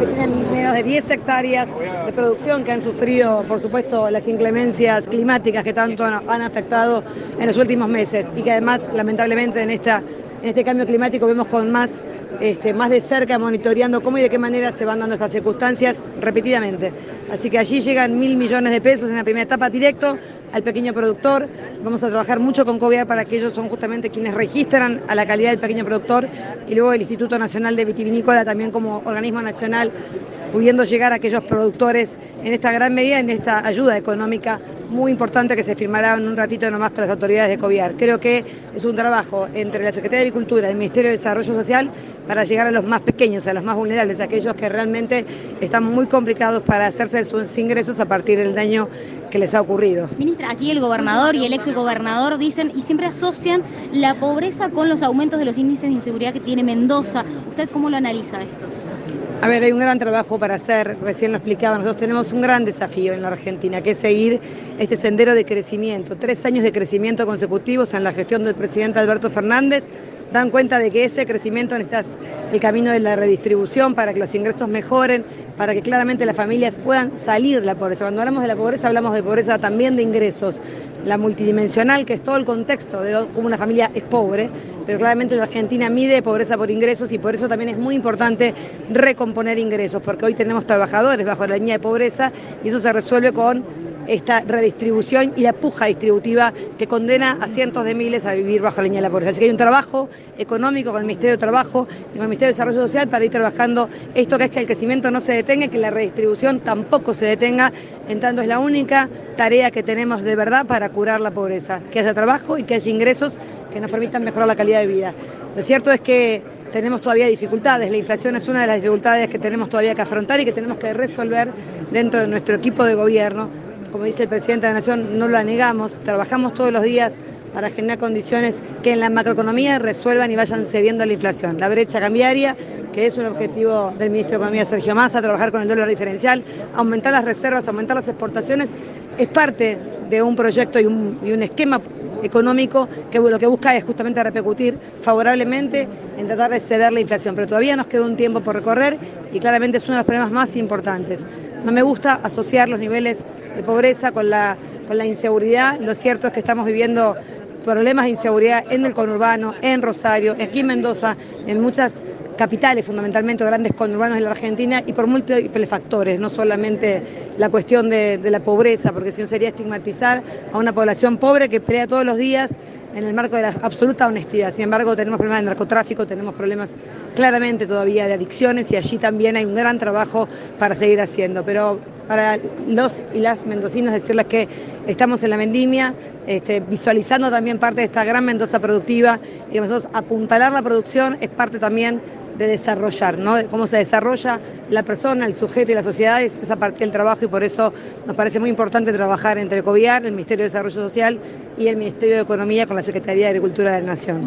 Menos de 10 hectáreas de producción que han sufrido, por supuesto, las inclemencias climáticas que tanto han afectado en los últimos meses y que además, lamentablemente, en esta en este cambio climático vemos con más, este, más de cerca monitoreando cómo y de qué manera se van dando estas circunstancias repetidamente. Así que allí llegan mil millones de pesos en la primera etapa directo al pequeño productor. Vamos a trabajar mucho con COVIAR para que ellos son justamente quienes registran a la calidad del pequeño productor y luego el Instituto Nacional de Vitivinícola también como organismo nacional pudiendo llegar a aquellos productores en esta gran medida, en esta ayuda económica muy importante que se firmará en un ratito nomás con las autoridades de COVIAR. Creo que es un trabajo entre la Secretaría de Agricultura y el Ministerio de Desarrollo Social para llegar a los más pequeños, a los más vulnerables, a aquellos que realmente están muy complicados para hacerse sus ingresos a partir del daño que les ha ocurrido. Ministra, aquí el gobernador y el ex gobernador dicen y siempre asocian la pobreza con los aumentos de los índices de inseguridad que tiene Mendoza. ¿Usted cómo lo analiza esto? A ver, hay un gran trabajo para hacer, recién lo explicaba, nosotros tenemos un gran desafío en la Argentina, que es seguir este sendero de crecimiento, tres años de crecimiento consecutivos en la gestión del presidente Alberto Fernández, dan cuenta de que ese crecimiento necesita el camino de la redistribución para que los ingresos mejoren, para que claramente las familias puedan salir de la pobreza. Cuando hablamos de la pobreza hablamos de pobreza también de ingresos, la multidimensional que es todo el contexto de cómo una familia es pobre, pero claramente la Argentina mide pobreza por ingresos y por eso también es muy importante recomponer ingresos, porque hoy tenemos trabajadores bajo la línea de pobreza y eso se resuelve con esta redistribución y la puja distributiva que condena a cientos de miles a vivir bajo la línea de la pobreza. Así que hay un trabajo económico con el Ministerio de Trabajo y con el Ministerio de Desarrollo Social para ir trabajando esto que es que el crecimiento no se detenga que la redistribución tampoco se detenga, en tanto es la única tarea que tenemos de verdad para curar la pobreza, que haya trabajo y que haya ingresos que nos permitan mejorar la calidad de vida. Lo cierto es que tenemos todavía dificultades, la inflación es una de las dificultades que tenemos todavía que afrontar y que tenemos que resolver dentro de nuestro equipo de gobierno como dice el presidente de la Nación, no la negamos, trabajamos todos los días para generar condiciones que en la macroeconomía resuelvan y vayan cediendo a la inflación. La brecha cambiaria, que es un objetivo del ministro de Economía Sergio Massa, trabajar con el dólar diferencial, aumentar las reservas, aumentar las exportaciones, es parte de un proyecto y un esquema económico que lo que busca es justamente repercutir favorablemente en tratar de ceder la inflación. Pero todavía nos queda un tiempo por recorrer y claramente es uno de los problemas más importantes. No me gusta asociar los niveles de pobreza con la, con la inseguridad. Lo cierto es que estamos viviendo problemas de inseguridad en el conurbano, en Rosario, aquí en Mendoza, en muchas capitales, fundamentalmente grandes conurbanos en la Argentina, y por múltiples factores, no solamente la cuestión de, la pobreza, porque si no sería estigmatizar a una población pobre que pelea todos los días en el marco de la absoluta honestidad. Sin embargo, tenemos problemas de narcotráfico, tenemos problemas claramente todavía de adicciones y allí también hay un gran trabajo para seguir haciendo. Pero para los y las mendocinos decirles que estamos en la vendimia, este, visualizando también parte de esta gran Mendoza productiva y nosotros apuntalar la producción es parte también de desarrollar, ¿no? De cómo se desarrolla la persona, el sujeto y la sociedad, es esa parte del trabajo y por eso nos parece muy importante trabajar entre COVIAR, el Ministerio de Desarrollo Social y el Ministerio de Economía con la Secretaría de Agricultura de la Nación.